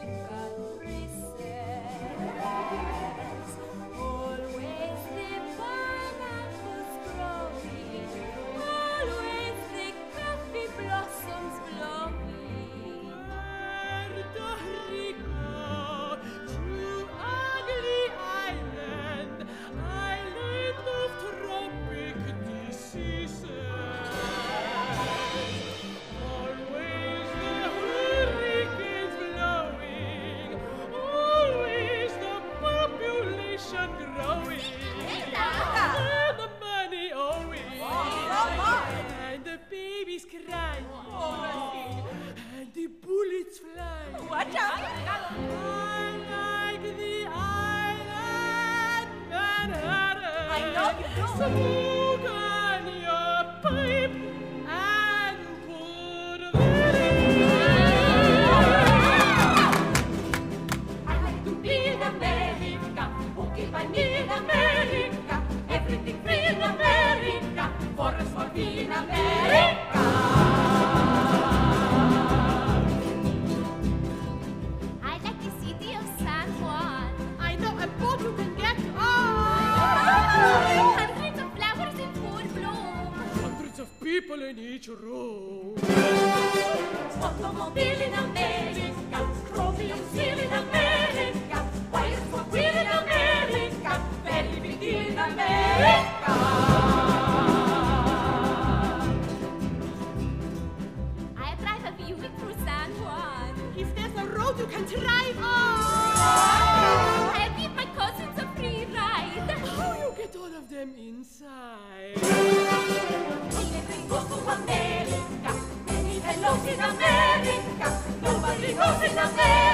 God. Smoke people in each room. Automobile in America, chromium steel in America, wires for wheel in America, very big deal in America. I drive a Buick through San Juan. If there's a road you can drive on. I get all of them inside? Everything goes to America, many hellos in America, nobody goes in America,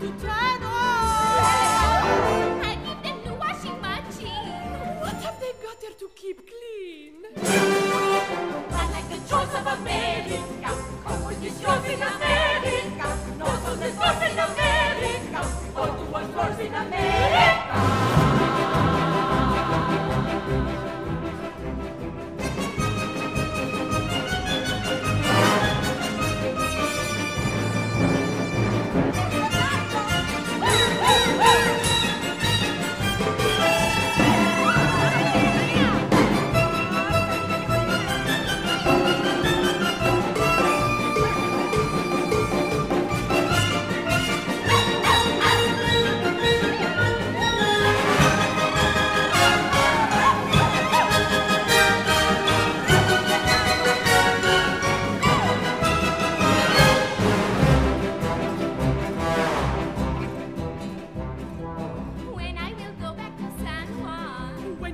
to turn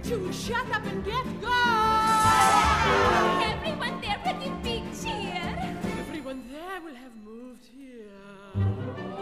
to shut up and get gone. Everyone there will give big cheer. Everyone there will have moved here.